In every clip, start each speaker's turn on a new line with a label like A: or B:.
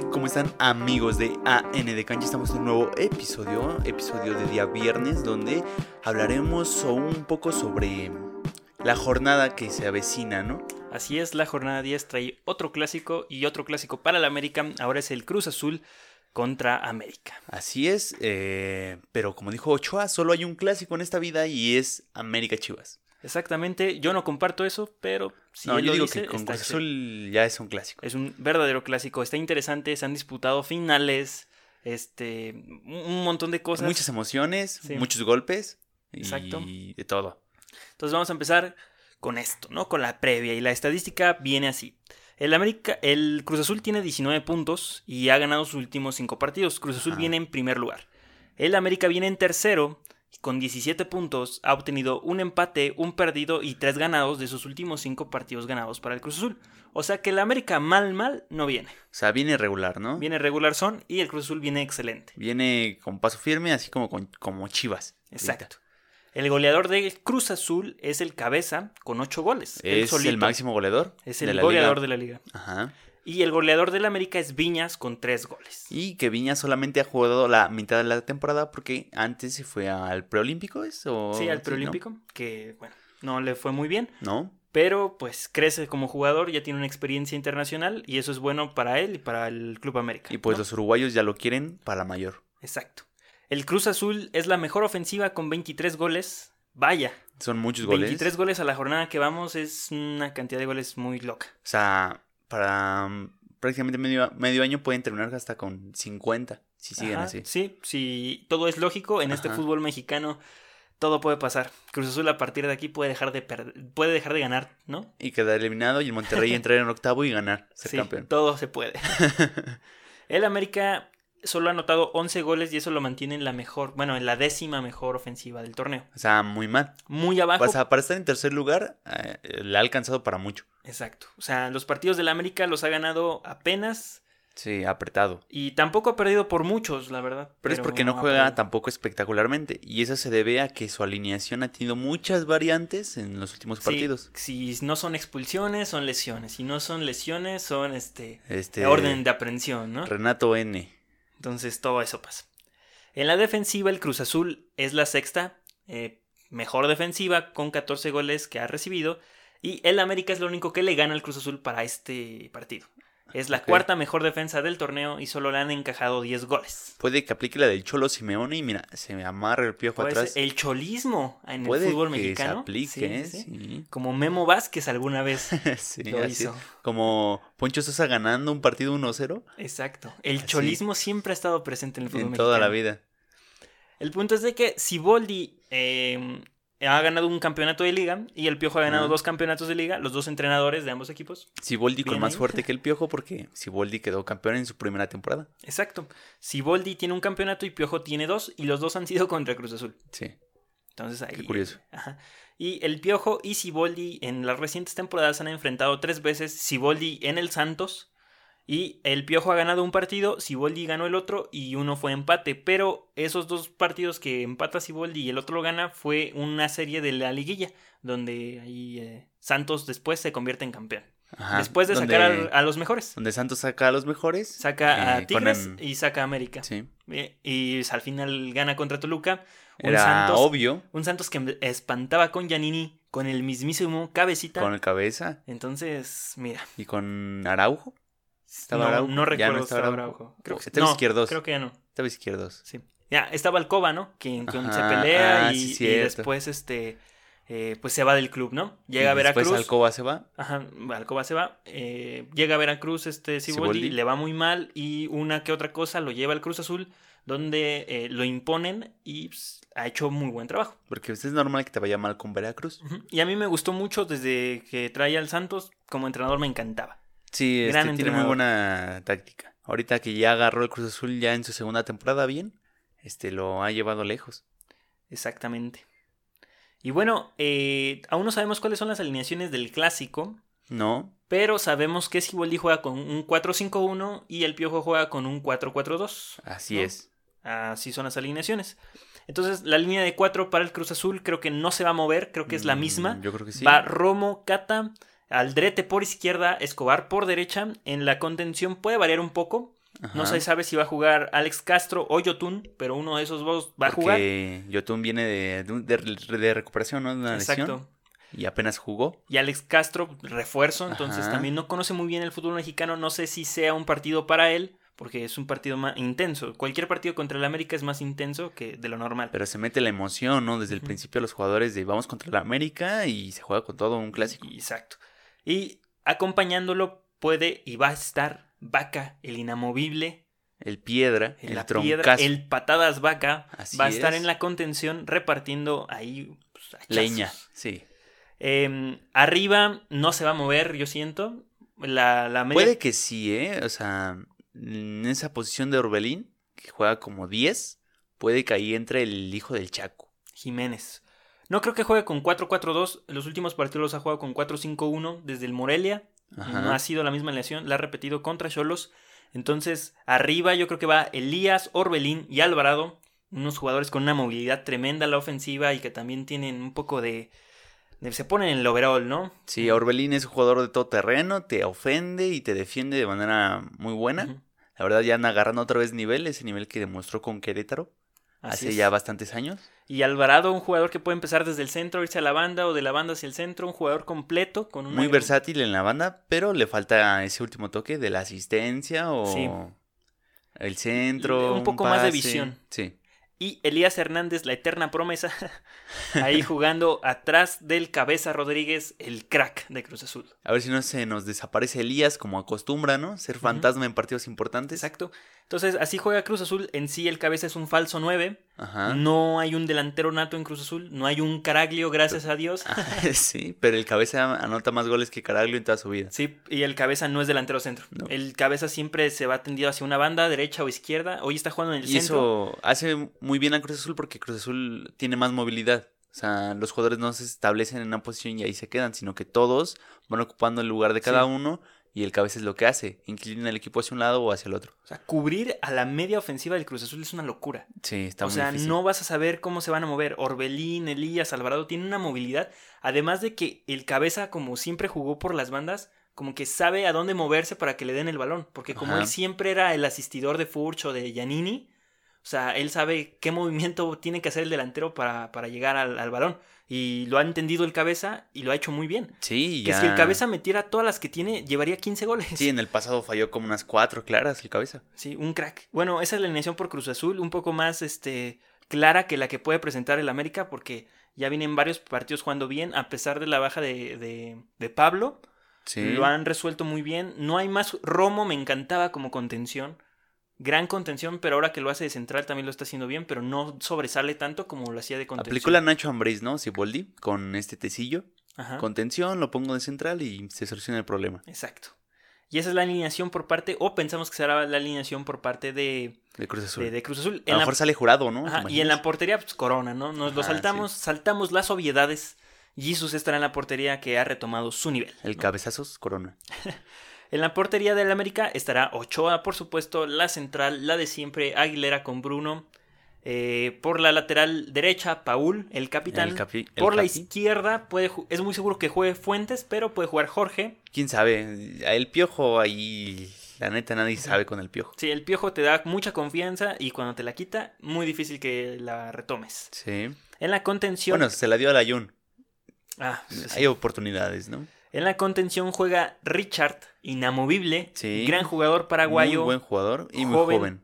A: ¿cómo están amigos de AN de Cancha? Estamos en un nuevo episodio, episodio de día viernes, donde hablaremos un poco sobre la jornada que se avecina, ¿no?
B: Así es, la jornada 10 trae otro clásico y otro clásico para la América. Ahora es el Cruz Azul contra América.
A: Así es, eh, pero como dijo Ochoa, solo hay un clásico en esta vida y es América Chivas.
B: Exactamente, yo no comparto eso, pero si
A: no,
B: él
A: yo
B: lo
A: digo
B: dice,
A: que con Cruz. Azul ya es un clásico.
B: Es un verdadero clásico, está interesante, se han disputado finales, este, un montón de cosas.
A: Muchas emociones,
B: Sí.
A: muchos golpes
B: Exacto.
A: y de todo.
B: Entonces vamos a empezar con esto, ¿no? Con la previa y la estadística viene así. El América, el Cruz Azul tiene 19 puntos y ha ganado sus últimos 5 partidos. Cruz Azul viene en primer lugar. El América viene en tercero con 17 puntos ha obtenido un empate, un perdido y 3 ganados de sus últimos 5 partidos ganados para el Cruz Azul. O sea que el América mal mal no viene.
A: O sea, viene regular, ¿no?
B: Viene regular son y el Cruz Azul viene excelente.
A: Viene con paso firme, así como, con- como Chivas.
B: Exacto. El goleador de Cruz Azul es el Cabeza con 8 goles.
A: Es el máximo goleador.
B: Es el goleador
A: liga.
B: de la liga.
A: Ajá.
B: Y el goleador del América es Viñas con tres goles.
A: Y que Viña solamente ha jugado la mitad de la temporada porque antes se fue al preolímpico, ¿es? O-
B: sí, al
A: ¿no?
B: preolímpico, que bueno, no le fue muy bien,
A: ¿No?
B: pero pues crece como jugador, ya tiene una experiencia internacional y eso es bueno para él y para el Club América.
A: Y pues
B: ¿no?
A: los uruguayos ya lo quieren para la mayor.
B: Exacto. El Cruz Azul es la mejor ofensiva con 23 goles. Vaya,
A: Son muchos goles.
B: 23 goles a la jornada que vamos es una cantidad de goles muy loca.
A: O sea, para mm, prácticamente medio, medio año pueden terminar hasta con 50, si siguen
B: Ajá,
A: así.
B: Sí, sí, todo es lógico. En este fútbol mexicano todo puede pasar. Cruz Azul a partir de aquí puede dejar de puede dejar de ganar, ¿no?
A: Y quedar eliminado y el Monterrey entrar en octavo y ganar, ser
B: Sí,
A: campeón.
B: todo se puede. El América solo ha anotado 11 goles y eso lo mantiene en la mejor, bueno, en la décima mejor ofensiva del torneo.
A: O sea, muy mal.
B: Muy abajo.
A: O sea, para estar en tercer lugar, eh, le ha alcanzado para mucho.
B: Exacto. O sea, los partidos del América los ha ganado apenas
A: Sí, apretado.
B: y tampoco ha perdido por muchos, la verdad.
A: Pero, es porque no juega tampoco espectacularmente. Y eso se debe a que su alineación ha tenido muchas variantes en los últimos
B: Sí,
A: partidos.
B: si no son expulsiones, son lesiones. Si no son lesiones, son este
A: Este,
B: orden de aprehensión, ¿no?
A: Renato N.
B: Entonces todo eso pasa. En la defensiva, el Cruz Azul es la sexta eh, mejor defensiva con 14 goles que ha recibido. Y el América es lo único que le gana al Cruz Azul para este partido. Es la cuarta mejor defensa del torneo y solo le han encajado 10 goles.
A: Puede que aplique la del Cholo Simeone y mira, se me amarra el piojo atrás.
B: el cholismo en
A: Puede
B: el fútbol
A: que
B: mexicano.
A: se aplique,
B: Sí, sí, sí.
A: Sí.
B: Como Memo Vázquez alguna vez
A: Sí,
B: lo
A: así
B: hizo.
A: Como Poncho Sosa ganando un partido 1-0
B: Exacto. El
A: Así.
B: cholismo siempre ha estado presente en el fútbol
A: en
B: mexicano.
A: toda la vida.
B: El punto es de que Siboldi eh, ha ganado un campeonato de liga y el Piojo ha ganado dos campeonatos de liga, los dos entrenadores de ambos equipos.
A: Siboldi con más fuerte que el piojo porque Siboldi quedó campeón en su primera temporada.
B: Exacto. Siboldi tiene un campeonato y Piojo tiene dos y los dos han sido contra Cruz Azul.
A: Sí.
B: Entonces ahí.
A: Qué curioso.
B: Ajá. Y el Piojo y Siboldi en las recientes temporadas han enfrentado tres veces. Siboldi en el Santos. Y el Piojo ha ganado un partido, Siboldi ganó el otro y uno fue empate. Pero esos dos partidos que empata Siboldi y el otro lo gana fue una serie de la liguilla. Donde ahí eh, Santos después se convierte en campeón.
A: Ajá.
B: después de
A: donde,
B: sacar a, a los mejores.
A: donde Santos saca a los mejores.
B: Saca a
A: eh,
B: Tigres y saca a América.
A: Sí.
B: Eh, Y al final gana contra Toluca. Un
A: Era
B: Santos
A: obvio
B: un Santos que espantaba con Giannini, con el mismísimo cabecita.
A: con el cabeza
B: Entonces, mira.
A: y con Araujo. Estaba
B: no,
A: Araujo.
B: no
A: Ya
B: recuerdo
A: no
B: si
A: estaba Araujo.
B: Creo que,
A: Estaba
B: no,
A: izquierdos.
B: creo que ya no.
A: Estaba izquierdos.
B: Sí. Ya, estaba Alcoba, ¿no? Quien, quien se pelea
A: ah,
B: y,
A: sí,
B: y
A: cierto.
B: después este eh, pues se va del club, ¿no? Llega a
A: Y después
B: Veracruz.
A: Alcoba se va.
B: Ajá, Alcoba se va. eh, llega a Veracruz este Siboldi,
A: Siboldi.
B: le va muy mal y una que otra cosa lo lleva al Cruz Azul, donde eh, lo imponen y pues, ha hecho muy buen trabajo.
A: Porque pues, es normal que te vaya mal con Veracruz.
B: Y a mí me gustó mucho desde que traía al Santos, como entrenador me encantaba.
A: Sí,
B: Gran
A: este, tiene muy buena táctica. Ahorita que ya agarró el Cruz Azul ya en su segunda temporada bien, este lo ha llevado lejos.
B: Exactamente. Y bueno, eh, aún no sabemos cuáles son las alineaciones del clásico,
A: No,
B: pero sabemos que Siboldi juega con un 4-5-1 y el Piojo juega con un 4-4-2.
A: así
B: ¿no?
A: es.
B: Así son las alineaciones. Entonces, la línea de 4 para el Cruz Azul creo que no se va a mover, creo que es la
A: Mm,
B: misma.
A: Yo creo que sí.
B: Va Romo, Cata, Aldrete por izquierda, Escobar por derecha. En la contención puede variar un poco. No se sabe si va a jugar Alex Castro o Yotun, pero uno de esos dos va a jugar.
A: Yotun viene de, de, recuperación, ¿no? De una lesión.
B: Exacto.
A: Y apenas jugó.
B: Y Alex Castro, refuerzo, entonces
A: Ajá.
B: también no conoce muy bien el fútbol mexicano. No sé si sea un partido para él, porque es un partido más intenso. Cualquier partido contra el América es más intenso que de lo normal.
A: Pero se mete la emoción, ¿no? Desde el principio los jugadores de vamos contra la América y se juega con todo un clásico.
B: Exacto. Y acompañándolo puede y va a estar Vaca, el inamovible,
A: El piedra,
B: el
A: el
B: piedra, el patadas Vaca.
A: Así
B: va a estar
A: es.
B: en la contención repartiendo ahí pues.
A: Leña, sí.
B: Eh, arriba no se va a mover, yo siento. La, la media
A: Puede que sí, ¿eh? O sea, en esa posición de Orbelín, que juega como 10, puede que ahí entre el hijo del Chaco.
B: Jiménez. No creo que juegue con 4-4-2. En los últimos partidos los ha jugado con 4-5-1 desde el Morelia.
A: Ajá.
B: No ha sido la misma lesión. La ha repetido contra Cholos. Entonces, arriba yo creo que va Elías, Orbelín y Alvarado. Unos jugadores con una movilidad tremenda a la ofensiva y que también tienen un poco de. se ponen en el overall, ¿no?
A: Sí, Orbelín es un jugador de todo terreno, te ofende y te defiende de manera muy buena. La verdad ya anda agarrando otra vez nivel, ese nivel que demostró con Querétaro
B: Así
A: hace
B: es.
A: ya bastantes años.
B: Y Alvarado, un jugador que puede empezar desde el centro, irse a la banda o de la banda hacia el centro. Un jugador completo con una
A: Muy versátil en la banda, pero le falta ese último toque de la asistencia o
B: Sí.
A: el centro.
B: Un poco más de visión.
A: Sí.
B: Y Elías Hernández, la eterna promesa, ahí jugando atrás del Cabeza Rodríguez, el crack de Cruz Azul.
A: A ver si no se nos desaparece Elías como acostumbra, ¿no? Ser fantasma en partidos importantes.
B: Exacto. Entonces, así juega Cruz Azul. En sí, el Cabeza es un falso 9.
A: Ajá.
B: No hay un delantero nato en Cruz Azul. No hay un Caraglio, gracias a Dios.
A: sí, pero el cabeza anota más goles que Caraglio en toda su vida.
B: Sí, y el Cabeza no es delantero centro.
A: No.
B: El Cabeza siempre se va tendido hacia una banda, derecha o izquierda. Hoy está jugando en el
A: Y
B: centro.
A: eso hace muy bien a Cruz Azul porque Cruz Azul tiene más movilidad. O sea, los jugadores no se establecen en una posición y ahí se quedan, sino que todos van ocupando el lugar de cada
B: Sí.
A: uno y el cabeza es lo que hace, inclina el equipo hacia un lado o hacia el otro.
B: O sea, cubrir a la media ofensiva del Cruz Azul es una locura.
A: Sí, está
B: o
A: muy
B: sea,
A: difícil.
B: no vas a saber cómo se van a mover. Orbelín, Elías, Alvarado tienen una movilidad. Además de que el cabeza, como siempre jugó por las bandas, como que sabe a dónde moverse para que le den el balón. Porque como
A: Ajá.
B: él siempre era el asistidor de Furch o de Giannini, o sea, él sabe qué movimiento tiene que hacer el delantero para, para llegar al, al balón. Y lo ha entendido el cabeza y lo ha hecho muy bien.
A: Sí,
B: Que
A: ya.
B: si el cabeza metiera todas las que tiene, llevaría 15 goles.
A: Sí, en el pasado falló como unas cuatro claras el cabeza.
B: Sí, un crack. Bueno, esa es la alineación por Cruz Azul, un poco más este, clara que la que puede presentar el América, porque ya vienen varios partidos jugando bien, a pesar de la baja de, de, de Pablo.
A: Sí.
B: Lo han resuelto muy bien. No hay más. Romo me encantaba como contención. Gran contención, pero ahora que lo hace de central también lo está haciendo bien, pero no sobresale tanto como lo hacía de contención.
A: Aplicó la Nacho Ambriz, ¿no? Siboldi, con este tecillo.
B: Ajá.
A: Contención, lo pongo de central y se soluciona el problema.
B: Exacto. Y esa es la alineación por parte, o pensamos que será la alineación por parte de,
A: De Cruz Azul.
B: de, de Cruz Azul.
A: A
B: En
A: lo
B: la-
A: mejor sale jurado, ¿no? ¿Te
B: Ajá, y en la portería, pues Corona, ¿no? Nos lo saltamos, saltamos las obviedades. Jesus estará en la portería que ha retomado su nivel.
A: El
B: ¿no?
A: cabezazos, Corona.
B: En la portería del América estará Ochoa, por supuesto, la central, la de siempre, Aguilera con Bruno. Eh, por la lateral derecha, Paul, el capitán.
A: El capi- el
B: por la izquierda, puede es muy seguro que juegue Fuentes, pero puede jugar Jorge.
A: ¿Quién sabe? El piojo ahí, la neta, nadie sabe con el piojo.
B: Sí, el piojo te da mucha confianza y cuando te la quita, muy difícil que la retomes.
A: Sí.
B: En la contención.
A: Bueno, se la dio a la Jun.
B: Ah, sí.
A: Hay oportunidades, ¿no?
B: En la contención juega Richard, inamovible,
A: Sí.
B: gran jugador paraguayo.
A: Muy buen jugador y muy
B: joven.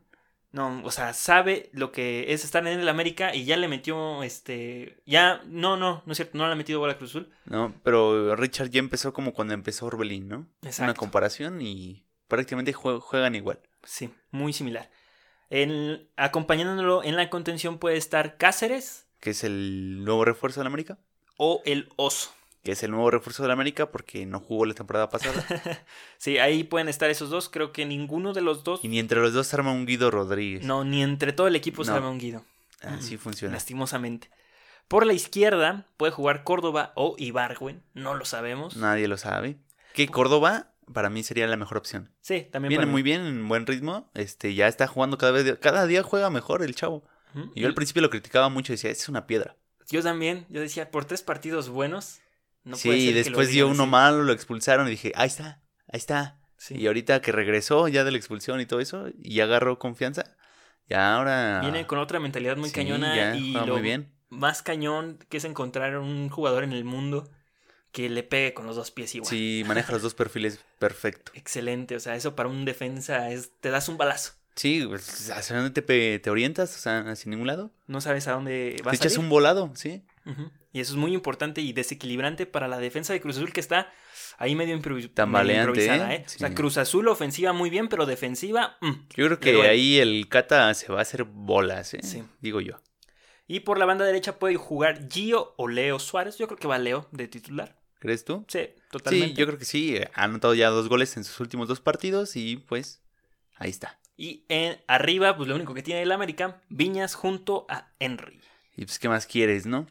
B: No, o sea, sabe lo que es estar en el América y ya le metió este. Ya, no, no, no es cierto, no le ha metido bola Cruz Azul.
A: ¿no? Pero Richard ya empezó como cuando empezó Orbelín, ¿no? Una
B: Exacto.
A: comparación y prácticamente jue- juegan igual.
B: Sí, muy similar. En- acompañándolo en la contención puede estar Cáceres
A: Que es el nuevo refuerzo de la América.
B: o el Oso.
A: Que es el nuevo refuerzo de la América porque no jugó la temporada pasada.
B: Sí, ahí pueden estar esos dos. Creo que ninguno de los dos.
A: y ni entre los dos se arma un Guido Rodríguez.
B: No, ni entre todo el equipo se arma un guido.
A: Así funciona.
B: Lastimosamente. Por la izquierda puede jugar Córdoba o Ibargüen. No lo sabemos.
A: Nadie lo sabe. Que Córdoba para mí sería la mejor opción.
B: Sí, también
A: Viene
B: para mí.
A: muy bien, en buen ritmo. Este, ya está jugando cada vez, cada día juega mejor el chavo. Y yo al principio lo criticaba mucho, decía, es una piedra.
B: Yo también, yo decía, por tres partidos buenos. No
A: sí,
B: lo
A: después dio uno
B: así.
A: malo, lo expulsaron y dije, ahí está, ahí está.
B: Sí.
A: Y ahorita que regresó ya de la expulsión y todo eso, y agarró confianza, ya ahora...
B: Viene con otra mentalidad muy
A: Sí,
B: cañona
A: ya,
B: y lo
A: muy bien.
B: más cañón que es encontrar un jugador en el mundo que le pegue con los dos pies igual.
A: Sí, maneja los dos perfiles perfecto.
B: Excelente, o sea, eso para un defensa es te das un balazo.
A: Sí, pues, ¿hacia dónde te, te orientas? O sea, hacia ningún lado.
B: No sabes a dónde va
A: Te
B: a
A: echas un volado, sí.
B: Y eso es muy importante y desequilibrante para la defensa de Cruz Azul que está ahí medio, improvis- medio
A: Tambaleante,
B: improvisada,
A: ¿eh?
B: ¿eh? O sea,
A: Sí.
B: Cruz Azul ofensiva muy bien, pero defensiva. mm.
A: Yo creo que ahí el Cata se va a hacer bolas, ¿eh?
B: Sí.
A: Digo yo.
B: Y por la banda derecha puede jugar Gio o Leo Suárez. Yo creo que va Leo de titular.
A: ¿Crees tú?
B: Sí, totalmente.
A: Sí, yo creo que sí. Ha anotado ya dos goles en sus últimos dos partidos y pues ahí está.
B: Y en, arriba, pues lo único que tiene el América, Viñas junto a Henry.
A: Y pues, ¿qué más quieres, no?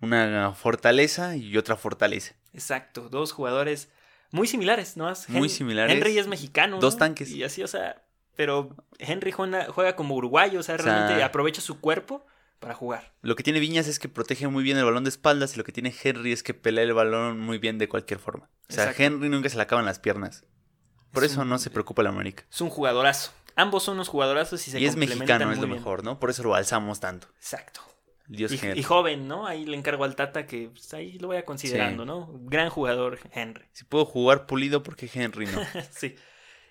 A: Una fortaleza y otra fortaleza.
B: Exacto, dos jugadores muy similares, ¿no?
A: Muy similares.
B: Henry es mexicano.
A: Dos
B: ¿no?
A: tanques.
B: Y así, o sea, pero Henry juega, juega como uruguayo, o sea,
A: O sea-
B: realmente aprovecha su cuerpo para jugar.
A: Lo que tiene Viñas es que protege muy bien el balón de espaldas y lo que tiene Henry es que pelea el balón muy bien de cualquier forma. O sea,
B: Exacto.
A: Henry nunca se le acaban las piernas. Por
B: Es
A: eso
B: un-
A: no se preocupa la América.
B: Es un jugadorazo. Ambos son unos jugadorazos y se
A: Y es
B: complementan
A: mexicano, es lo
B: bien.
A: mejor, ¿no? Por eso lo alzamos tanto.
B: Exacto.
A: Dios
B: Y,
A: Henry.
B: y joven, ¿no? Ahí le encargo al Tata que pues, ahí lo vaya considerando,
A: Sí.
B: ¿no? Gran jugador, Henry.
A: Si puedo jugar pulido, porque Henry no?
B: sí.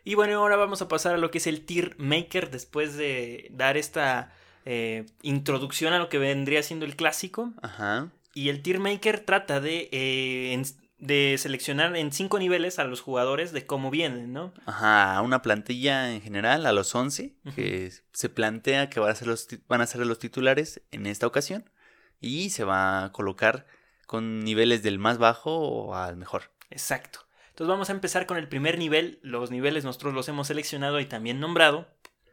B: Y bueno, ahora vamos a pasar a lo que es el tier maker después de dar esta eh, introducción a lo que vendría siendo el clásico.
A: Ajá.
B: Y el tier maker trata de, eh, de seleccionar en cinco niveles a los jugadores de cómo vienen, ¿no?
A: Ajá, una plantilla en general a los 11
B: Ujú.
A: que se plantea que van a, ser los, van a ser los titulares en esta ocasión y se va a colocar con niveles del más bajo al mejor.
B: Exacto. Entonces vamos a empezar con el primer nivel. Los niveles nosotros los hemos seleccionado y también nombrado.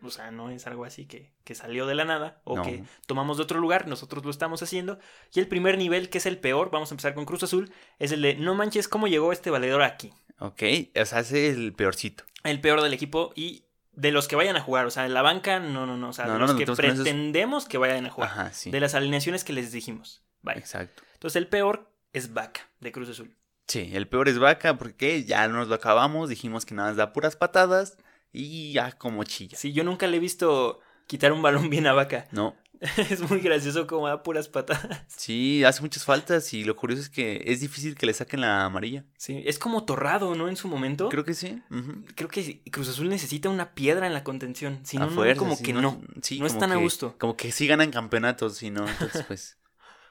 B: O sea, no es algo así que, que salió de la nada o
A: No.
B: que tomamos de otro lugar, nosotros lo estamos haciendo. Y el primer nivel, que es el peor, vamos a empezar con Cruz Azul, es el de no manches cómo llegó este valedor aquí.
A: Ok, o sea, ese es el peorcito.
B: El peor del equipo y de los que vayan a jugar. O sea, en la banca, no, no, no. O sea,
A: No,
B: de los que
A: esos-
B: pretendemos que vayan a jugar.
A: Ajá, sí.
B: De las alineaciones que les dijimos. Vaya.
A: Exacto.
B: Entonces el peor es Vaca, de Cruz Azul.
A: Sí, el peor es Vaca porque ya nos lo acabamos, dijimos que nada más da puras patadas y ya como chilla.
B: Sí, yo nunca le he visto quitar un balón bien a Vaca.
A: No,
B: es muy gracioso como da puras patadas.
A: sí, hace muchas faltas y lo curioso es que es difícil que le saquen la amarilla.
B: Sí, es como torrado, ¿no? En su momento. Creo,
A: Creo que sí. ujú.
B: que Cruz Azul necesita una piedra en la contención. Si no, no, como
A: sí,
B: que no.
A: sí,
B: No
A: como
B: están a gusto.
A: Como que sí ganan campeonatos, si no, entonces pues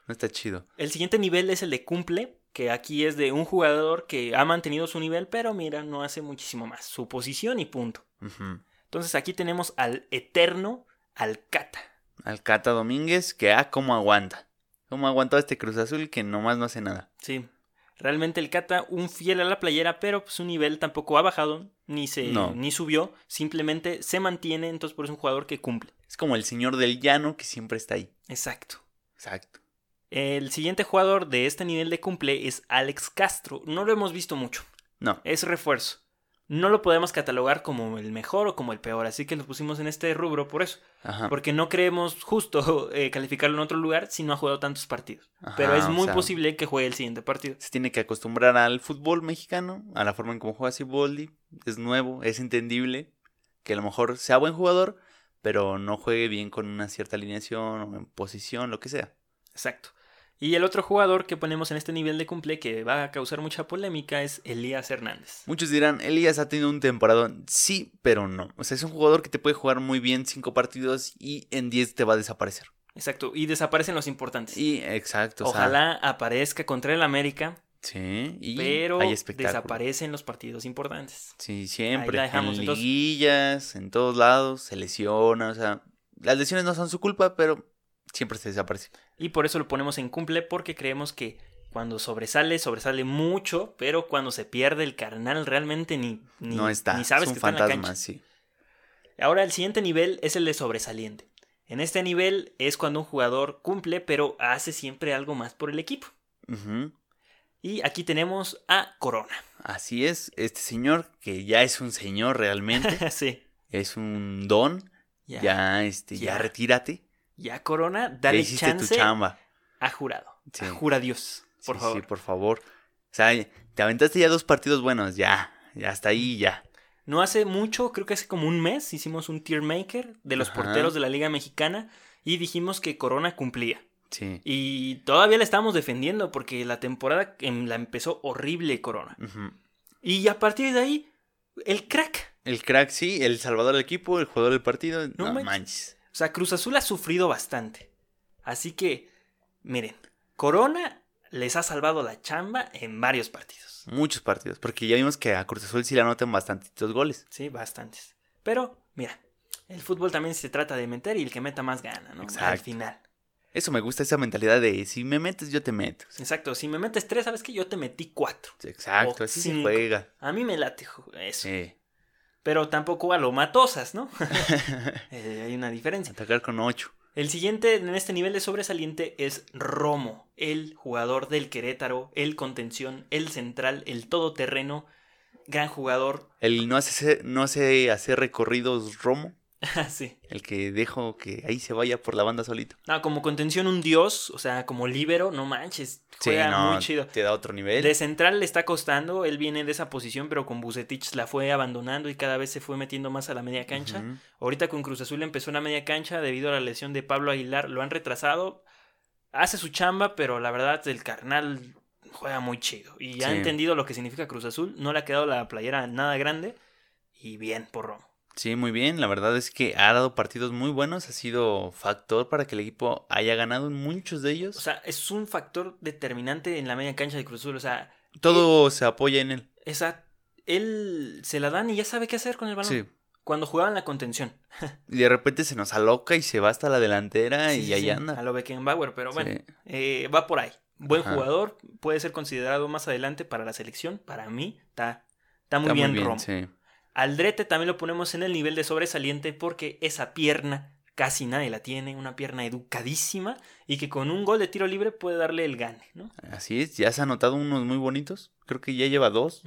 A: no está chido.
B: El siguiente nivel es el de cumple, que aquí es de un jugador que ha mantenido su nivel, pero mira, no hace muchísimo más. Su posición y punto. Entonces aquí tenemos al eterno Alcata.
A: Al Cata Domínguez, que ah, cómo aguanta. Cómo ha aguantado este Cruz Azul que nomás no hace nada.
B: Sí. Realmente el Cata, un fiel a la playera, pero su nivel tampoco ha bajado, ni se
A: No.
B: ni subió, simplemente se mantiene, entonces por eso es un jugador que cumple.
A: Es como el señor del llano que siempre está ahí.
B: Exacto.
A: Exacto.
B: El siguiente jugador de este nivel de cumple es Alex Castro. No lo hemos visto mucho.
A: No,
B: Es refuerzo. No lo podemos catalogar como el mejor o como el peor, así que lo pusimos en este rubro por eso.
A: ajá.
B: Porque no creemos justo eh, calificarlo en otro lugar si no ha jugado tantos partidos.
A: Ajá,
B: Pero es
A: o
B: muy
A: sea,
B: posible que juegue el siguiente partido.
A: Se tiene que acostumbrar al fútbol mexicano, a la forma en cómo juega Siboldi. Es nuevo, es entendible. Que a lo mejor sea buen jugador, pero no juegue bien con una cierta alineación o en posición, lo que sea.
B: Exacto. Y el otro jugador que ponemos en este nivel de cumple que va a causar mucha polémica es Elías Hernández.
A: Muchos dirán, Elías ha tenido un temporadón. Sí, pero no. O sea, es un jugador que te puede jugar muy bien cinco partidos y en 10 te va a desaparecer.
B: Exacto. Y desaparecen los importantes.
A: Y exacto. o sea,
B: Ojalá aparezca contra el América,
A: sí, y
B: pero
A: hay
B: desaparecen los partidos importantes.
A: Sí, siempre.
B: la dejamos,
A: en
B: entonces.
A: liguillas, en todos lados, se lesiona. O sea, las lesiones no son su culpa, pero siempre se desaparece.
B: Y por eso lo ponemos en cumple porque creemos que cuando sobresale, sobresale mucho, pero cuando se pierde el carnal realmente ni, ni,
A: no está.
B: ni sabes
A: es un
B: que está en la cancha.
A: sí.
B: Ahora el siguiente nivel es el de sobresaliente. En este nivel es cuando un jugador cumple, pero hace siempre algo más por el equipo. Y aquí tenemos a Corona.
A: Así es, este señor, que ya es un señor realmente,
B: sí.
A: es un don,
B: Ya,
A: ya, este, ya,
B: Ya.
A: retírate.
B: Ya Corona,
A: Ya
B: dale
A: hiciste
B: chance
A: tu chamba.
B: a jurado.
A: Sí.
B: A jura Dios, por
A: Sí,
B: favor.
A: Sí, por favor. O sea, te aventaste ya dos partidos buenos, ya, ya está ahí, ya.
B: No hace mucho, creo que hace como un mes, hicimos un tier maker de los
A: Ajá.
B: porteros de la Liga Mexicana y dijimos que Corona cumplía.
A: Sí.
B: Y todavía la estábamos defendiendo porque la temporada em, la empezó horrible Corona. Y a partir de ahí, el crack.
A: El crack, sí, el salvador del equipo, el jugador del partido. No,
B: manches.
A: manches.
B: O sea, Cruz Azul ha sufrido bastante. Así que, miren, Corona les ha salvado la chamba en varios partidos.
A: Muchos partidos. Porque ya vimos que a Cruz Azul sí le anotan bastantitos goles.
B: Sí, bastantes. Pero, mira, el fútbol también se trata de meter y el que meta más gana, ¿no? Al
A: Exacto.
B: final.
A: Eso me gusta, esa mentalidad de si me metes, yo te meto.
B: Exacto, si me metes tres, sabes que yo te metí cuatro.
A: Exacto,
B: O
A: así se juega.
B: A mí me late eso.
A: Sí.
B: Pero tampoco a lo matosas, ¿no? Eh, hay una diferencia.
A: Atacar con ocho.
B: El siguiente en este nivel de sobresaliente es Romo, el jugador del Querétaro, el contención, el central, el todoterreno, gran jugador.
A: El no hace, no hace hacer recorridos Romo.
B: sí.
A: El que dejo que ahí se vaya por la banda solito.
B: No, como contención un dios, o sea, como líbero, no manches, juega
A: sí, no,
B: muy chido.
A: te da otro nivel.
B: De central le está costando, él viene de esa posición, pero con Bucetich la fue abandonando y cada vez se fue metiendo más a la media cancha. Ahorita con Cruz Azul empezó en la media cancha debido a la lesión de Pablo Aguilar, lo han retrasado. Hace su chamba, pero la verdad el carnal juega muy chido y ha entendido lo que significa Cruz Azul. No le ha quedado la playera nada grande y bien por Romo.
A: Sí, muy bien. La verdad es que ha dado partidos muy buenos. Ha sido factor para que el equipo haya ganado en muchos de ellos.
B: O sea, es un factor determinante en la media cancha de Cruz Azul. O sea,
A: Todo se apoya en él.
B: esa, él se la dan y ya sabe qué hacer con el balón.
A: Sí.
B: Cuando jugaba en la contención.
A: Y de repente se nos aloca y se va hasta la delantera
B: Sí,
A: y
B: sí,
A: ahí anda.
B: A lo Beckenbauer, pero bueno, eh, va por ahí. Buen
A: Ajá.
B: jugador, puede ser considerado más adelante para la selección. Para mí, está, está muy
A: Está
B: bien,
A: muy bien,
B: Romo. Aldrete también lo ponemos en el nivel de sobresaliente porque esa pierna casi nadie la tiene, una pierna educadísima y que con un gol de tiro libre puede darle el gane, ¿no?
A: Así es, ya se ha anotado unos muy bonitos. Creo que ya lleva dos.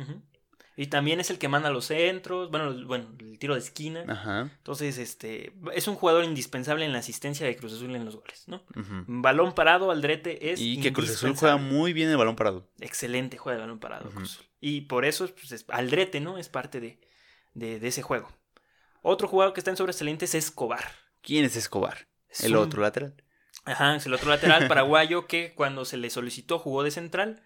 B: Y también es el que manda los centros, bueno, el- bueno, el tiro de esquina.
A: Ajá.
B: Entonces, este, es un jugador indispensable en la asistencia de Cruz Azul en los goles, ¿no? Balón parado, Aldrete es
A: Y que Cruz Azul juega muy bien el balón parado.
B: Excelente juega de balón parado. Cruz Azul. Y por eso, pues, es- Aldrete, ¿no? Es parte de, de, de ese juego. Otro jugador que está en sobresaliente es Escobar.
A: ¿Quién es Escobar?
B: Es
A: el
B: un-
A: otro lateral.
B: Ajá, es el otro lateral paraguayo que cuando se le solicitó jugó de central,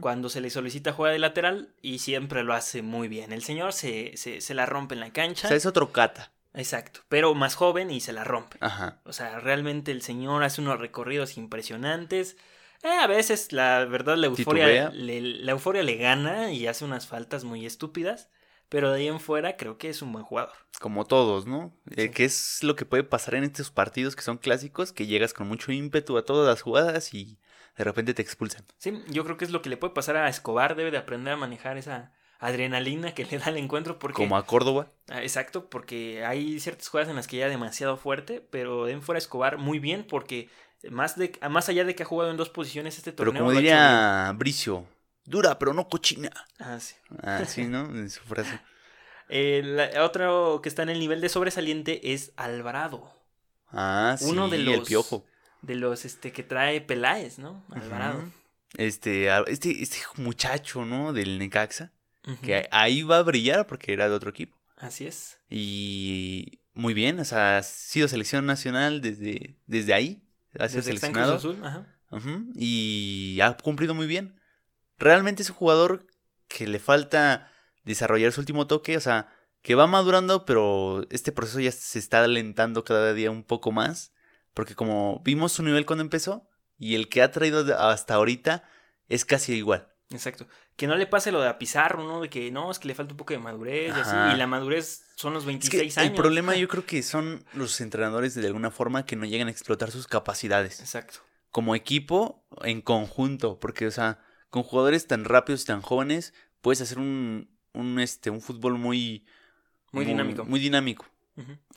B: cuando se le solicita juega de lateral y siempre lo hace muy bien. El señor se, se, se la rompe en la
A: O
B: cancha.
A: sea, es otro cata.
B: Exacto, pero más joven y se la rompe.
A: Ajá.
B: O sea, realmente el señor hace unos recorridos impresionantes. Eh, a veces, la verdad, la euforia, le, la euforia le gana y hace unas faltas muy estúpidas. Pero de ahí en fuera creo que es un buen jugador.
A: Como todos, ¿no? Eh. ¿Qué es lo que puede pasar en estos partidos que son clásicos? Que llegas con mucho ímpetu a todas las jugadas y de repente te expulsan.
B: Sí, yo creo que es lo que le puede pasar a Escobar. Debe de aprender a manejar esa adrenalina que le da el encuentro. Porque,
A: Como a Córdoba.
B: Ah, Exacto, porque hay ciertas jugadas en las que ya demasiado fuerte. Pero de ahí en fuera Escobar muy bien porque más, de, más allá de que ha jugado en dos posiciones este
A: Pero
B: torneo.
A: como
B: ha hecho
A: diría Bricio, dura pero no cochina.
B: Ah, sí.
A: Ah, sí, ¿no? En su frase.
B: La- otro que está en el nivel de sobresaliente es Alvarado.
A: Ah, sí,
B: Uno de
A: el
B: los-
A: piojo.
B: De los este, que trae Peláez, ¿no? Alvarado.
A: Este, este, este muchacho, ¿no? Del Necaxa. Que ahí va a brillar porque era de otro equipo.
B: Así es.
A: Y muy bien, o sea, ha sido selección nacional desde, desde ahí. Ha sido
B: Desde
A: seleccionado.
B: Azul, ajá.
A: Ujú, Y ha cumplido muy bien. Realmente es un jugador que le falta desarrollar su último toque, o sea, que va madurando, pero este proceso ya se está alentando cada día un poco más. Porque como vimos su nivel cuando empezó, y el que ha traído hasta ahorita es casi igual.
B: Exacto. Que no le pase lo de a Pizarro, ¿no? De que no, es que le falta un poco de madurez y así. Y la madurez son los
A: Es
B: 26
A: que
B: años.
A: el problema yo creo que son los entrenadores de alguna forma que no llegan a explotar sus capacidades.
B: Exacto.
A: como equipo en conjunto, porque, o sea, con jugadores tan rápidos y tan jóvenes, puedes hacer un, un, este, un fútbol muy...
B: Muy dinámico.
A: Muy dinámico,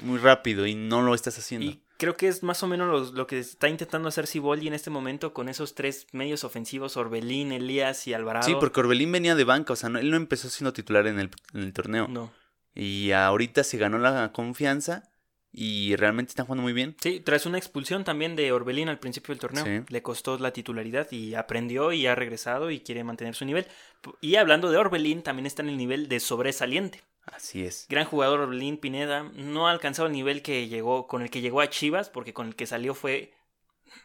A: muy rápido, y no lo estás haciendo.
B: Y creo que es más o menos lo, lo que está intentando hacer Siboldi en este momento con esos tres medios ofensivos, Orbelín, Elías y Alvarado.
A: Sí, porque Orbelín venía de banca, o sea, no- él no empezó siendo titular en el, en el torneo.
B: No.
A: Y ahorita se ganó la confianza y realmente están jugando muy bien.
B: Sí, tras una expulsión también de Orbelín al principio del torneo,
A: Sí.
B: le costó la titularidad y aprendió y ha regresado y quiere mantener su nivel. Y hablando de Orbelín, también está en el nivel de sobresaliente.
A: Así es.
B: Gran jugador Orbelín Pineda. No ha alcanzado el nivel que llegó, con el que llegó a Chivas, porque con el que salió fue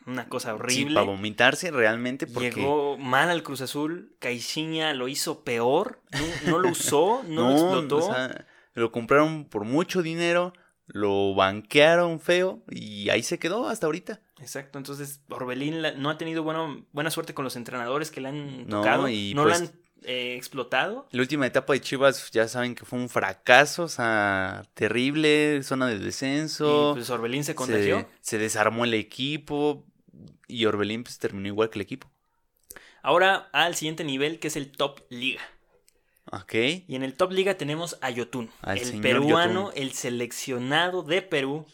B: una cosa
A: Sí,
B: horrible.
A: para vomitarse realmente porque
B: Llegó mal al Cruz Azul. Caixinha lo hizo peor. No, no lo usó, no, lo explotó.
A: o sea, lo compraron por mucho dinero, lo banquearon feo y ahí se quedó hasta ahorita.
B: Exacto, entonces Orbelín la- no ha tenido bueno- buena suerte con los entrenadores que le han
A: No,
B: tocado.
A: y
B: no
A: pues-
B: lo han eh, explotado.
A: La última etapa de Chivas ya saben que fue un fracaso, o sea, terrible, zona de descenso.
B: Y pues Orbelín se contagió.
A: se, se desarmó el equipo y Orbelín pues terminó igual que el equipo.
B: Ahora al siguiente nivel que es el Top Liga.
A: Ok.
B: Y en el Top Liga tenemos a Yotun,
A: Al
B: el peruano,
A: Yotun.
B: el seleccionado de Perú.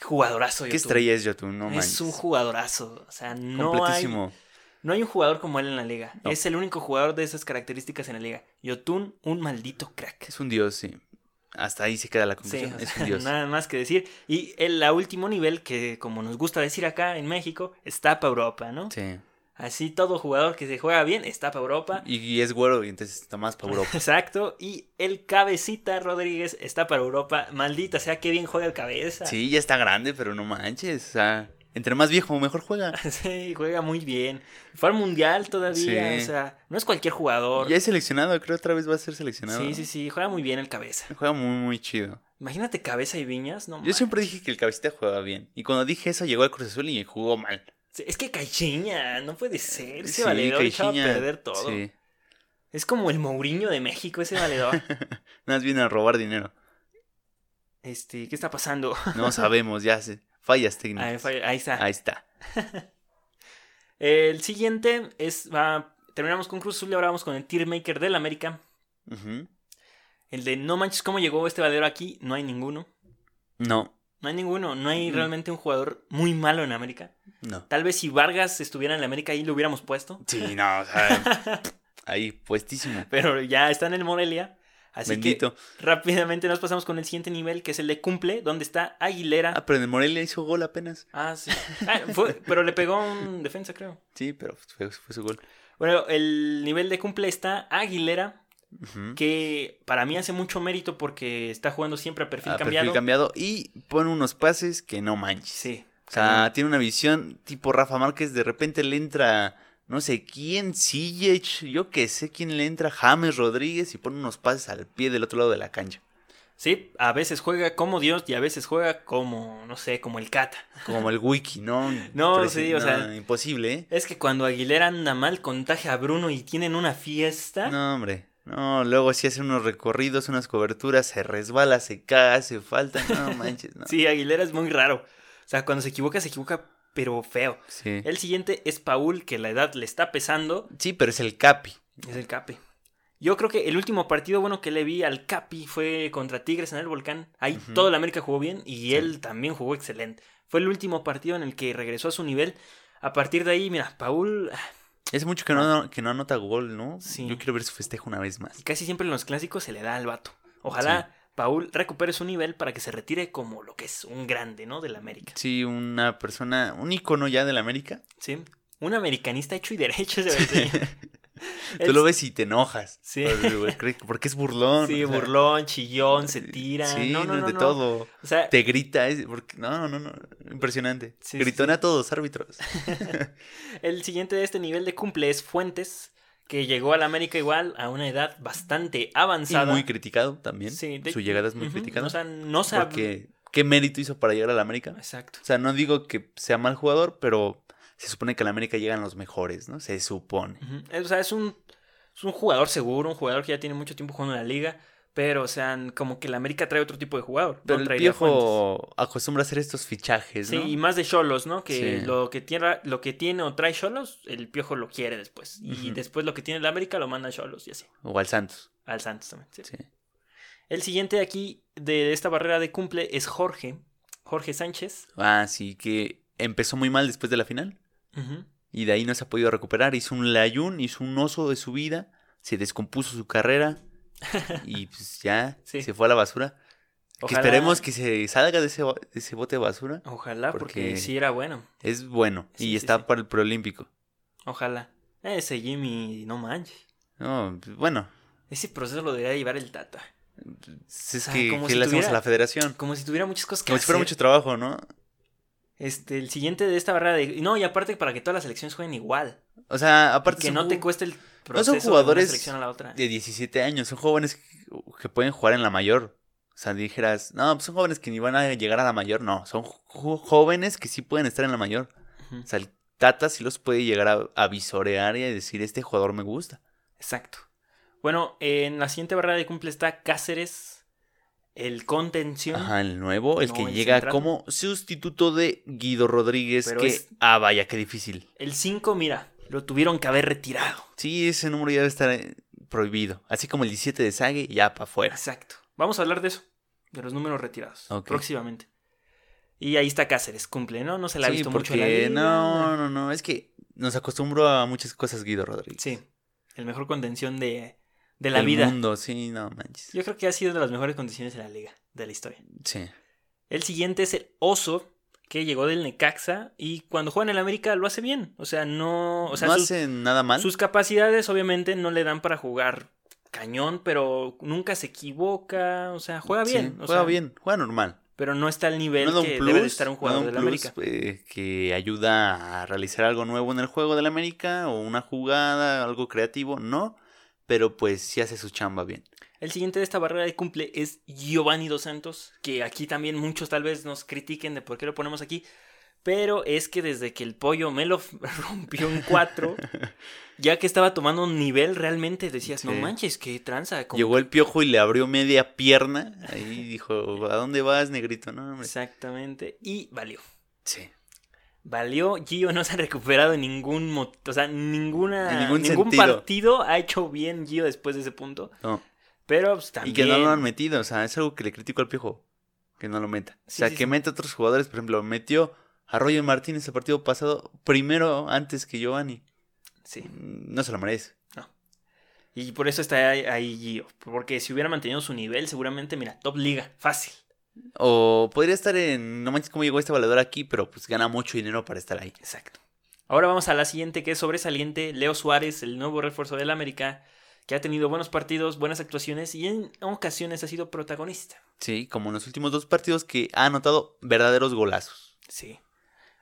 B: Jugadorazo
A: ¿Qué
B: Yotun.
A: estrella es Yotun? No
B: es
A: manches.
B: un jugadorazo. O sea, no hay, no hay un jugador como él en la liga.
A: No.
B: Es el único jugador de esas características en la liga. Yotun, un maldito crack.
A: Es un dios, sí. Hasta ahí se queda la
B: Sí,
A: conclusión. es un dios.
B: nada más que decir. Y el último nivel, que como nos gusta decir acá en México, está para Europa, ¿no?
A: Sí.
B: Así todo jugador que se juega bien está para Europa.
A: Y, y es güero y entonces está más para Europa.
B: Exacto. Y el cabecita Rodríguez está para Europa. Maldita sea, qué bien juega el cabeza.
A: Sí, ya está grande, pero no manches. O sea, entre más viejo, mejor juega.
B: Sí, juega muy bien. Fue al mundial todavía.
A: Sí.
B: O sea, no es cualquier jugador.
A: Ya es seleccionado, creo otra vez va a ser seleccionado.
B: Sí, sí, sí. Juega muy bien el cabeza.
A: Juega muy, muy chido.
B: Imagínate cabeza y viñas. No
A: Yo siempre dije que el cabecita jugaba bien. Y cuando dije eso, llegó al Cruz Azul y jugó mal.
B: Sí, Es que Caixinha, no puede ser. Ese
A: Sí,
B: valedor echaba a perder todo.
A: Sí.
B: Es como el Mourinho de México, ese valedor.
A: Nada más viene a robar dinero.
B: este, ¿qué está pasando?
A: No sabemos, ya se. Fallas técnicas.
B: Ahí, está.
A: Ahí está.
B: El siguiente es. Terminamos con Cruz Azul y ahora vamos con el tier maker del América. El de no manches, ¿cómo llegó este valedor aquí? No hay ninguno.
A: No,
B: No hay ninguno. No hay
A: Mm.
B: realmente un jugador muy malo en América.
A: no.
B: Tal vez si Vargas estuviera en la América ahí lo hubiéramos puesto.
A: Sí, no, o sea. ahí, puestísimo.
B: Pero ya está en el Morelia. Así
A: Bendito.
B: que rápidamente nos pasamos con el siguiente nivel, que es el de cumple, donde está Aguilera.
A: Ah, pero en el Morelia hizo gol apenas.
B: Ah, sí. Ah, fue- pero le pegó un defensa, creo.
A: Sí, pero fue, fue su gol.
B: Bueno, el nivel de cumple está Aguilera, Que para mí hace mucho mérito porque está jugando siempre a perfil
A: A
B: cambiado.
A: perfil cambiado. Y pone unos pases que no manches.
B: Sí.
A: O sea, tiene una visión tipo Rafa Márquez. De repente le entra, no sé quién, Ziyech, yo que sé quién le entra, James Rodríguez y pone unos pases al pie del otro lado de la cancha.
B: Sí, a veces juega como Dios y a veces juega como, no sé, como el Cata.
A: Como el wiki, ¿no?
B: No,
A: Pero
B: sí, o sea-
A: Imposible, ¿eh?
B: Es que cuando Aguilera anda mal, contagia a Bruno y tienen una fiesta.
A: No, hombre. No, luego sí hace unos recorridos, unas coberturas, se resbala, se cae, hace falta. No manches, no.
B: Sí, Aguilera es muy raro. O sea, cuando se equivoca, se equivoca, pero feo.
A: Sí.
B: El siguiente es Paul, que la edad le está pesando.
A: Sí, pero es el Capi.
B: Es el Capi. Yo creo que el último partido bueno que le vi al Capi fue contra Tigres en el Volcán. Ahí todo el América jugó bien y él también jugó excelente. Fue el último partido en el que regresó a su nivel. A partir de ahí, mira, Paul ah,
A: Es mucho que no, que no anota gol, ¿no?
B: Sí.
A: Yo quiero ver su festejo una vez más.
B: casi siempre en los clásicos se le da al vato. Ojalá Paul recupere su nivel para que se retire como lo que es un grande, ¿no? Del América.
A: Sí, una persona, un icono ya del América.
B: Sí. Un americanista hecho y derecho ese señor.
A: Tú
B: El-
A: lo ves y te enojas.
B: Sí.
A: Porque es burlón.
B: Sí,
A: o sea,
B: burlón, chillón, se tira.
A: Sí,
B: no, no, no,
A: de
B: no.
A: todo.
B: O sea,
A: Te grita. es- porque, no, no, no. Impresionante.
B: Sí,
A: a todos, árbitros.
B: el siguiente de este nivel de cumple es Fuentes, que llegó al América igual a una edad bastante
A: Y
B: avanzada.
A: muy criticado también.
B: Sí, de-
A: Su llegada es muy criticada.
B: O sea, no sabe.
A: porque, ¿qué mérito hizo para llegar al América?
B: Exacto.
A: O sea, no digo que sea mal jugador, pero se supone que al América llegan los mejores, ¿no? Se supone.
B: O sea, es un, es un jugador seguro, un jugador que ya tiene mucho tiempo jugando en la liga. Pero, o sea, como que la América trae otro tipo de jugador.
A: Pero
B: no
A: el
B: a
A: viejo acostumbra a hacer estos fichajes,
B: Sí,
A: ¿no?
B: y más de Cholos, ¿no? Que
A: Sí.
B: lo que tiene lo que tiene o trae Cholos, el Piojo lo quiere después. Y después lo que tiene el América lo manda a Cholos y así.
A: O al Santos.
B: Al Santos también. sí.
A: Sí.
B: El siguiente de aquí de esta barrera de cumple es Jorge. Jorge Sánchez.
A: Ah, sí, que empezó muy mal después de la final. Y de ahí no se ha podido recuperar. Hizo un layún, hizo un oso de su vida. Se descompuso su carrera. Y pues ya
B: Sí.
A: se fue a la basura. Que
B: Ojalá-
A: esperemos que se salga de ese, de ese bote de basura.
B: Ojalá, porque,
A: porque-
B: sí era bueno.
A: Es bueno.
B: Sí,
A: y
B: sí,
A: está para el preolímpico.
B: Ojalá. Ese Jimmy, no manches.
A: No, pues, bueno.
B: Ese proceso lo debería llevar el Tata.
A: Es
B: sea,
A: que,
B: como
A: ¿qué
B: si
A: le hacemos
B: tuviera-
A: a la federación?
B: Como si tuviera muchas cosas que
A: Como si fuera
B: hacer.
A: mucho trabajo, ¿no?
B: Este, el siguiente de esta barrera de. No, y aparte para que todas las selecciones jueguen igual.
A: O sea, aparte
B: que no te cueste el
A: no
B: proceso
A: son jugadores
B: de una selección a la otra.
A: de 17 años, son jóvenes que, pueden jugar en la mayor. O sea, dijeras, no, pues son jóvenes que ni van a llegar a la mayor. No, son jóvenes que sí pueden estar en la mayor. O sea, el Tata sí los puede llegar a, a visorear y a decir, este jugador me gusta.
B: Exacto. Bueno, en la siguiente barrera de cumple está Cáceres, el contención.
A: Ajá, el nuevo, el
B: No,
A: que
B: el
A: llega
B: central.
A: como sustituto de Guido Rodríguez.
B: Pero
A: que,
B: es-
A: ah, vaya, qué difícil.
B: El 5, mira, lo tuvieron que haber retirado.
A: Sí, ese número ya debe estar eh, prohibido. Así como el 17 de Sague, ya para afuera.
B: Exacto. Vamos a hablar de eso, de los números retirados, próximamente. Y ahí está Cáceres, cumple, ¿no? No se la ha
A: Sí,
B: visto mucho la liga.
A: no, no, no, es que nos acostumbró a muchas cosas Guido Rodríguez.
B: Sí, el mejor contención de, de la
A: Del
B: vida.
A: mundo, sí, no manches.
B: Yo creo que ha sido de las mejores condiciones de la liga, de la historia.
A: Sí.
B: El siguiente es el Oso, que llegó del Necaxa y cuando juega en el América lo hace bien. O sea, no. O sea,
A: no
B: sus,
A: hace nada mal.
B: sus capacidades obviamente no le dan para jugar cañón, pero nunca se equivoca. O sea, juega
A: Sí,
B: bien. o
A: juega
B: sea,
A: bien, juega normal.
B: Pero no está al nivel
A: No da un
B: que
A: plus,
B: debe de estar un
A: no da
B: jugador
A: un
B: del
A: plus,
B: América.
A: eh, que ayuda a realizar algo nuevo en el juego del América o una jugada, algo creativo, no, pero pues sí hace su chamba bien.
B: El siguiente de esta barrera de cumple es Giovanni Dos Santos, que aquí también muchos tal vez nos critiquen de por qué lo ponemos aquí, pero es que desde que el pollo me lo rompió en cuatro, ya que estaba tomando un nivel realmente decías, no manches, qué tranza.
A: Llegó el piojo y le abrió media pierna. Ahí dijo, ¿a dónde vas, negrito? No, hombre.
B: Exactamente, y valió.
A: Sí.
B: Valió, Gio no se ha recuperado en ningún, o sea, ninguna,
A: En ningún
B: partido ha hecho bien Gio después de ese punto,
A: No.
B: pero pues, también...
A: Y que no lo han metido, o sea, es algo que le critico al piojo. Que no lo meta. O sea,
B: sí,
A: que
B: sí.
A: meta a otros jugadores. Por ejemplo, metió a Roger Martínez el partido pasado primero antes que Giovanni.
B: Sí.
A: Mm, No se lo merece.
B: Y por eso está ahí, ahí Gio. Porque si hubiera mantenido su nivel, seguramente, mira, top liga, fácil.
A: O podría estar en. No manches cómo llegó este valedor aquí, pero pues gana mucho dinero para estar ahí.
B: Exacto. Ahora vamos a la siguiente, que es sobresaliente. Leo Suárez, el nuevo refuerzo del América, que ha tenido buenos partidos, buenas actuaciones y en ocasiones ha sido protagonista.
A: Sí, como en los últimos dos partidos que ha anotado verdaderos golazos.
B: Sí.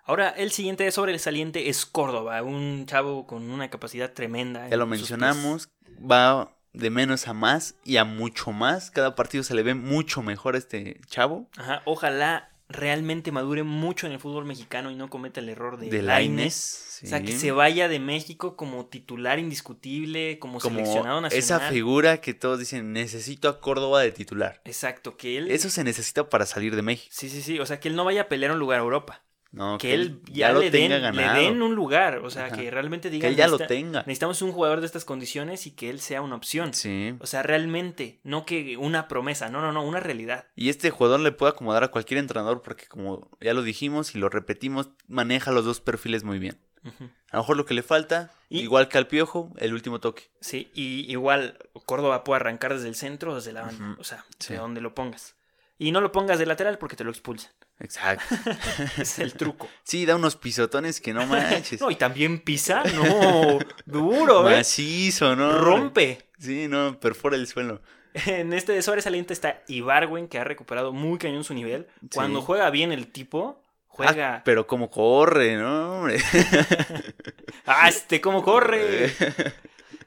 B: Ahora, el siguiente sobresaliente es Córdoba, un chavo con una capacidad tremenda.
A: Ya lo mencionamos. Va de menos a más y a mucho más. Cada partido se le ve mucho mejor a este chavo.
B: Ajá, ojalá realmente madure mucho en el fútbol mexicano y no cometa el error de,
A: De
B: Lainez.
A: Lainez.
B: O sea, que se vaya de México como titular indiscutible, como,
A: como
B: seleccionado nacional.
A: esa figura que todos dicen, necesito a Córdoba de titular.
B: Exacto, que él...
A: Eso se necesita para salir de México.
B: Sí, sí, sí, o sea, que él no vaya a pelear un lugar a Europa.
A: No,
B: que él ya,
A: lo
B: le,
A: tenga
B: den, le den un lugar, o sea,
A: Ajá.
B: que realmente
A: que
B: diga
A: él ya lo tenga.
B: necesitamos un jugador de estas condiciones y que él sea una opción.
A: Sí.
B: O sea, realmente, no que una promesa, no, no, no, una realidad.
A: Y este jugador le puede acomodar a cualquier entrenador porque como ya lo dijimos y lo repetimos, maneja los dos perfiles muy bien. A lo mejor lo que le falta,
B: Y-
A: igual que al Piojo, el último toque.
B: Sí, y igual Córdoba puede arrancar desde el centro o desde la banda, o sea,
A: Sí.
B: de donde lo pongas. Y no lo pongas de lateral porque te lo expulsan.
A: Exacto.
B: Es el truco.
A: Sí, da unos pisotones que no manches.
B: No, y también pisa, no, duro, ¿eh?
A: Macizo, ¿no?
B: Rompe.
A: Sí, no, perfora el suelo.
B: En este de sobresaliente está Ibarwen, que ha recuperado muy cañón su nivel. Cuando
A: Sí.
B: juega bien el tipo, juega.
A: Ah, pero como corre, ¿no? Hombre.
B: ¡Ah, este cómo corre!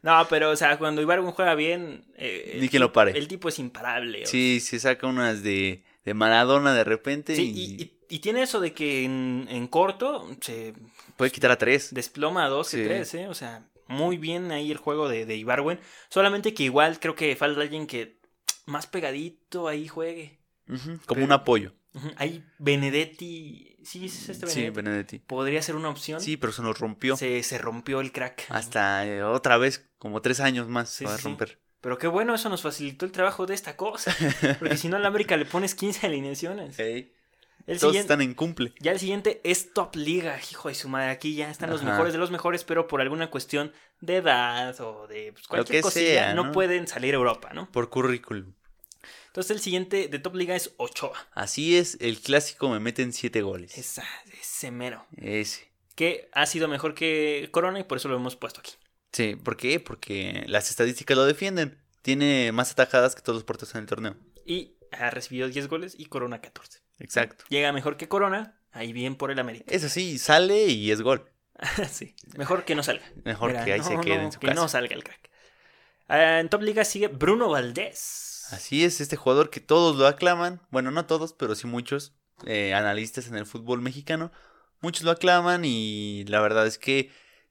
B: No, pero, o sea, cuando Ibarwen juega bien. eh,
A: Ni quien lo pare.
B: El tipo es imparable. o
A: Sí, se saca unas de, de Maradona de repente
B: Sí,
A: y,
B: y, y- y tiene eso de que en, en corto se
A: puede quitar a tres.
B: desploma a dos
A: Sí.
B: tres, ¿eh? O sea, muy bien ahí el juego de, de Ibarwen. Solamente que igual creo que falta alguien que más pegadito ahí juegue.
A: Como
B: Pero-
A: un apoyo.
B: Ahí Benedetti. Sí, es este
A: Sí,
B: Benedetti.
A: Benedetti.
B: Podría ser una opción.
A: Sí, pero se nos rompió.
B: Se, se rompió el crack.
A: Hasta eh, otra vez, como tres años más
B: Sí,
A: se va a
B: sí, sí.
A: romper.
B: Pero qué bueno, eso nos facilitó el trabajo de esta cosa. Porque si no, al América le pones 15 alineaciones. El
A: Todos
B: siguiente,
A: están en cumple.
B: Ya el siguiente es Top Liga. Hijo de su madre, aquí ya están los
A: Ajá.
B: mejores de los mejores, pero por alguna cuestión de edad o de pues, cualquier
A: que
B: cosilla,
A: sea,
B: no
A: ¿no?
B: pueden salir a Europa, ¿no?
A: Por currículum.
B: Entonces el siguiente de Top Liga es Ochoa.
A: Así es, el clásico me meten siete goles.
B: Esa, ese mero.
A: Ese.
B: Que ha sido mejor que Corona y por eso lo hemos puesto aquí.
A: Sí, ¿por qué? Porque las estadísticas lo defienden. Tiene más atajadas que todos los porteros en el torneo.
B: Y ha recibido 10 goles y Corona 14.
A: Exacto.
B: Llega mejor que Corona, ahí bien por el América.
A: Es así, sale y es gol.
B: sí, mejor que no salga.
A: Mejor
B: Mira,
A: que ahí
B: no,
A: se quede
B: no,
A: en su
B: que
A: casa.
B: no salga el crack. Ah, en Top Liga sigue Bruno Valdés.
A: Así es, este jugador que todos lo aclaman, bueno, no todos, pero sí muchos eh, analistas en el fútbol mexicano, muchos lo aclaman y la verdad es que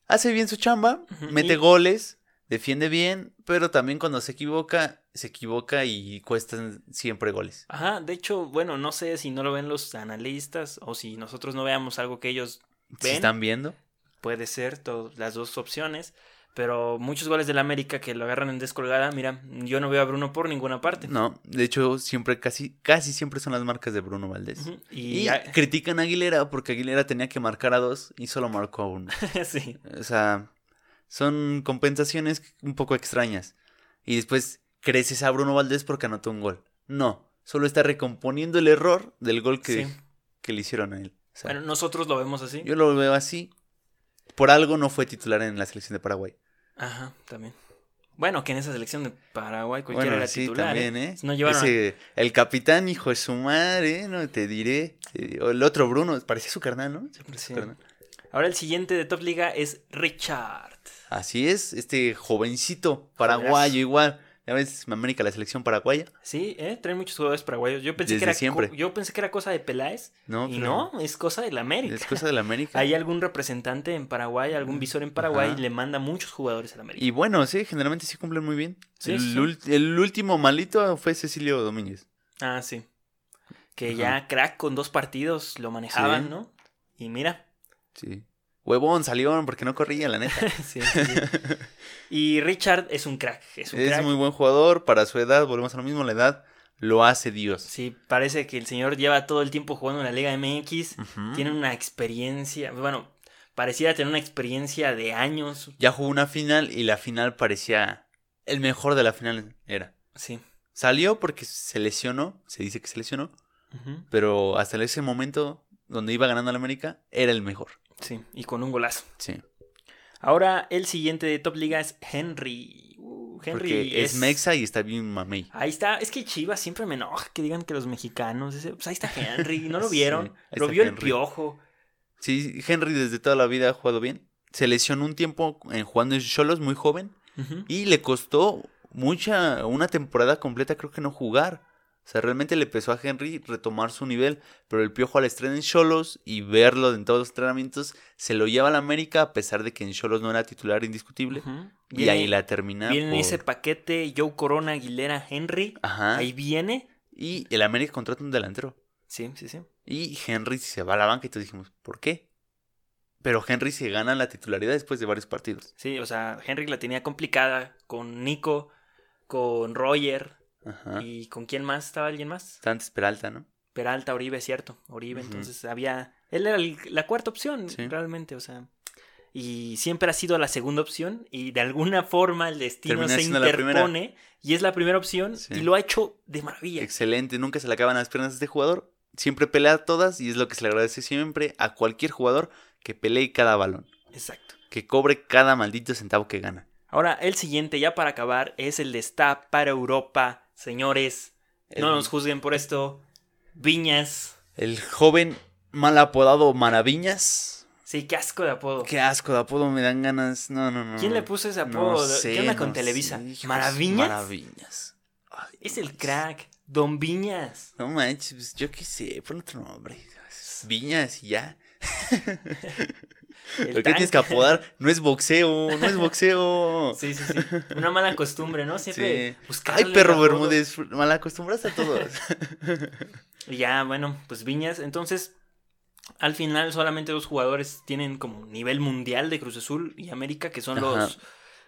A: hace bien su chamba, mete goles, defiende bien, pero también cuando se equivoca, se equivoca y cuestan siempre goles.
B: Ajá, de hecho, bueno, no sé si no lo ven los analistas o si nosotros no veamos algo que ellos ven.
A: están viendo,
B: Puede ser to- las dos opciones. Pero muchos goles del América que lo agarran en descolgada, mira, yo no veo a Bruno por ninguna parte.
A: no, de hecho siempre, casi, casi siempre son las marcas de Bruno Valdés. Y,
B: Y,
A: critican a Aguilera porque Aguilera tenía que marcar a dos y solo marcó a uno.
B: sí.
A: O sea, son compensaciones un poco extrañas. Y después creces a Bruno Valdés porque anotó un gol. No, solo está recomponiendo el error del gol que,
B: Sí.
A: que le hicieron a él. O sea,
B: Bueno, nosotros lo vemos así.
A: yo lo veo así. Por algo no fue titular en la selección de Paraguay.
B: Aja, también. Bueno, que en esa selección de Paraguay cualquiera
A: Bueno,
B: era
A: sí,
B: titular.
A: también,
B: ¿eh?
A: ¿eh?
B: No llevaron
A: Ese- el capitán, hijo de su madre, no te diré. O El otro Bruno, parecía su carnal, ¿no? Su carnal.
B: Ahora el siguiente de Top Liga es Richard.
A: Así es, este jovencito paraguayo igual. Ya ves, América, la selección paraguaya.
B: Sí, ¿eh? Traen muchos jugadores paraguayos. Yo pensé, que era,
A: siempre.
B: yo pensé que era cosa de Peláez.
A: No,
B: y no, es cosa del América.
A: Es cosa de la América.
B: Hay algún representante en Paraguay, algún visor en Paraguay
A: Ajá.
B: y le manda muchos jugadores al América.
A: Y bueno, sí, generalmente sí cumplen muy bien.
B: Sí,
A: el,
B: sí.
A: ul- el último malito fue Cecilio Domínguez.
B: Ah, sí. Que
A: Ajá.
B: ya crack con dos partidos lo manejaban,
A: Sí.
B: ¿no? Y mira,
A: Sí. Huevón salió porque no corría, la neta.
B: sí, sí, sí. Y Richard es un crack, es un
A: es
B: crack.
A: muy buen jugador para su edad. Volvemos a lo mismo, la edad lo hace Dios.
B: Sí, parece que el señor lleva todo el tiempo jugando en la Liga MX. Tiene una experiencia, bueno, pareciera tener una experiencia de años.
A: Ya jugó una final y la final parecía el mejor de la final era.
B: Sí.
A: Salió porque se lesionó, se dice que se lesionó, pero hasta ese momento donde iba ganando la América era el mejor.
B: Sí, y con un golazo.
A: Sí.
B: Ahora el siguiente de Top Liga es Henry. Uh, Henry
A: Porque es, Mexa y está bien mamey.
B: Ahí está, es que Chivas siempre me enoja que digan que los mexicanos, ese- pues ahí está Henry, ¿no lo vieron? lo vio el piojo.
A: Sí, Henry desde toda la vida ha jugado bien. Se lesionó un tiempo en jugando en Cholos muy joven y le costó mucha, una temporada completa creo que no jugar. O sea, realmente le pesó a Henry retomar su nivel, pero el piojo al estreno en Cholos y verlo en todos los entrenamientos se lo lleva a la América a pesar de que en Cholos no era titular indiscutible. Y
B: Viene-
A: ahí la termina.
B: Viene en
A: por-
B: ese paquete Joe Corona, Aguilera, Henry.
A: Ajá.
B: Ahí viene.
A: Y el América contrata un delantero.
B: Sí, sí, sí.
A: Y Henry se va a la banca y todos dijimos, ¿por qué? Pero Henry se gana la titularidad después de varios partidos.
B: Sí, o sea, Henry la tenía complicada con Nico, con Roger
A: Ajá.
B: y con quién más estaba alguien más.
A: Santos Peralta, ¿no?
B: Peralta, Oribe, cierto. Oribe, entonces había. Él era el- la cuarta opción,
A: Sí.
B: realmente, o sea. Y siempre ha sido la segunda opción. Y de alguna forma el destino se interpone. Y es la primera opción.
A: Sí.
B: Y lo ha hecho de maravilla.
A: Excelente, nunca se le acaban las piernas a este jugador. Siempre pelea todas y es lo que se le agradece siempre a cualquier jugador que pelee cada balón.
B: Exacto.
A: Que cobre cada maldito centavo que gana.
B: Ahora, el siguiente, ya para acabar, es el de Está para Europa. Señores, no nos juzguen por esto. Viñas.
A: El joven mal apodado Maraviñas.
B: Sí, qué asco de apodo.
A: Qué asco de apodo me dan ganas. No, no, no.
B: ¿Quién
A: no.
B: le puso ese
A: No
B: apodo?
A: sé,
B: ¿Qué onda con
A: no
B: Televisa?
A: sé,
B: ¿Maraviñas?
A: Maraviñas. Ay,
B: Es el crack. Don Viñas.
A: No manches, pues, yo qué sé, pon otro nombre. Viñas y ya.
B: El
A: que tienes que apodar no es boxeo, no es boxeo.
B: Sí, sí, sí. Una mala costumbre, ¿no? Siempre
A: Sí.
B: buscarle
A: Ay, perro. Bermúdez, mal acostumbraste a todos.
B: Y ya, bueno, pues Viñas. Entonces, al final solamente dos jugadores tienen como nivel mundial de Cruz Azul y América, que son
A: Ajá.
B: los...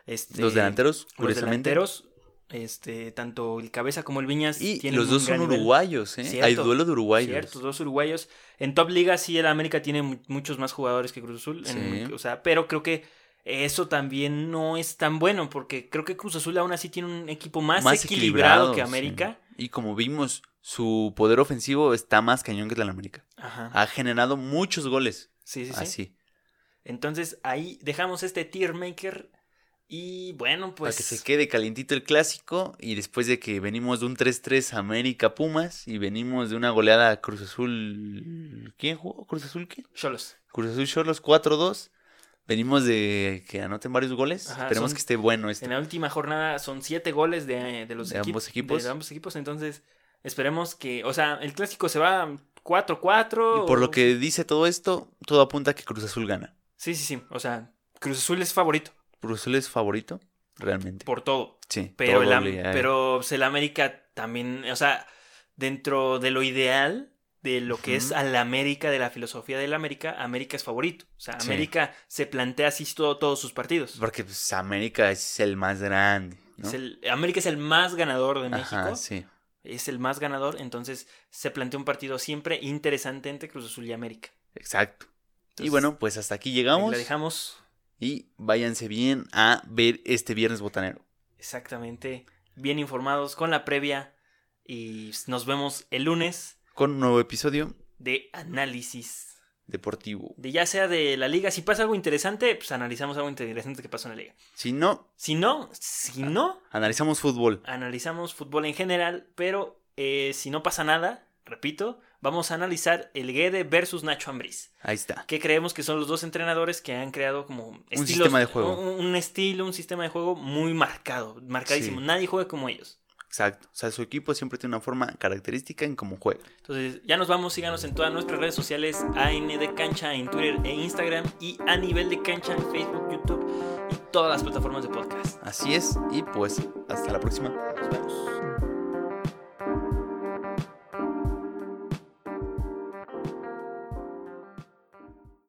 B: Este,
A: Los delanteros,
B: Los delanteros. Este, tanto el Cabeza como el Viñas
A: Y
B: tienen
A: los dos son uruguayos, ¿eh?
B: Cierto,
A: Hay duelo de uruguayos.
B: Cierto, dos uruguayos. En Top Liga sí el América tiene mu- muchos más jugadores que Cruz Azul. en-
A: Sí.
B: o sea, pero creo que eso también no es tan bueno porque creo que Cruz Azul aún así tiene un equipo más,
A: Más
B: equilibrado, que
A: sí.
B: América.
A: Y como vimos, su poder ofensivo está más cañón que el América.
B: Ajá.
A: Ha generado muchos goles.
B: Sí, sí, sí.
A: Así.
B: Entonces ahí dejamos este tier maker Y bueno, pues.
A: Para que se quede calientito el clásico. Y después de que venimos de un 3-3 América Pumas. Y venimos de una goleada Cruz Azul. ¿Quién jugó? ¿Cruz Azul quién?
B: Cholos.
A: Cruz Azul Cholos 4-2. Venimos de que anoten varios goles.
B: Ajá,
A: Esperemos
B: son-
A: que esté bueno este.
B: En la última jornada son siete goles de, de los
A: De
B: equip-
A: ambos equipos.
B: De ambos equipos. Entonces, esperemos que. O sea, el clásico se va 4-4.
A: Y por
B: o-
A: lo que dice todo esto, todo apunta a que Cruz Azul gana.
B: Sí, sí, sí. O sea, Cruz Azul es favorito.
A: Cruz Azul es favorito, realmente.
B: Por todo.
A: Sí,
B: Pero,
A: todo
B: el,
A: le-
B: pero pues, el América también, o sea, dentro de lo ideal, de lo que es al América, de la filosofía del América, América es favorito. O sea,
A: Sí.
B: América se plantea así todo, todos sus partidos.
A: Porque pues, América es el más grande, ¿no?
B: Es el- América es el más ganador de México.
A: Ajá, sí.
B: Es el más ganador, entonces se plantea un partido siempre interesante entre Cruz Azul y América.
A: Exacto. y bueno, pues hasta aquí llegamos.
B: la dejamos
A: Y váyanse bien a ver este viernes botanero.
B: exactamente bien informados con la previa y nos vemos el lunes
A: Con un nuevo episodio
B: de análisis
A: deportivo.
B: de ya sea de la liga. Si pasa algo interesante, pues analizamos algo interesante que pasó en la liga.
A: Si no,
B: Si no, si no,
A: analizamos fútbol.
B: analizamos fútbol en general, pero eh, si no pasa nada, repito, vamos a analizar el Guede versus Nacho Ambriz.
A: Ahí está.
B: Que creemos que son los dos entrenadores que han creado como estilos,
A: sistema de juego.
B: Un, un estilo, un sistema de juego muy marcado, marcadísimo.
A: Sí.
B: Nadie juega como ellos.
A: Exacto. O sea, su equipo siempre tiene una forma característica en cómo juega.
B: Entonces, ya nos vamos, síganos en todas nuestras redes sociales, AN de Cancha en Twitter e Instagram y a nivel de cancha en Facebook, YouTube y todas las plataformas de podcast.
A: Así es. Y pues, hasta la próxima.
B: Nos vemos.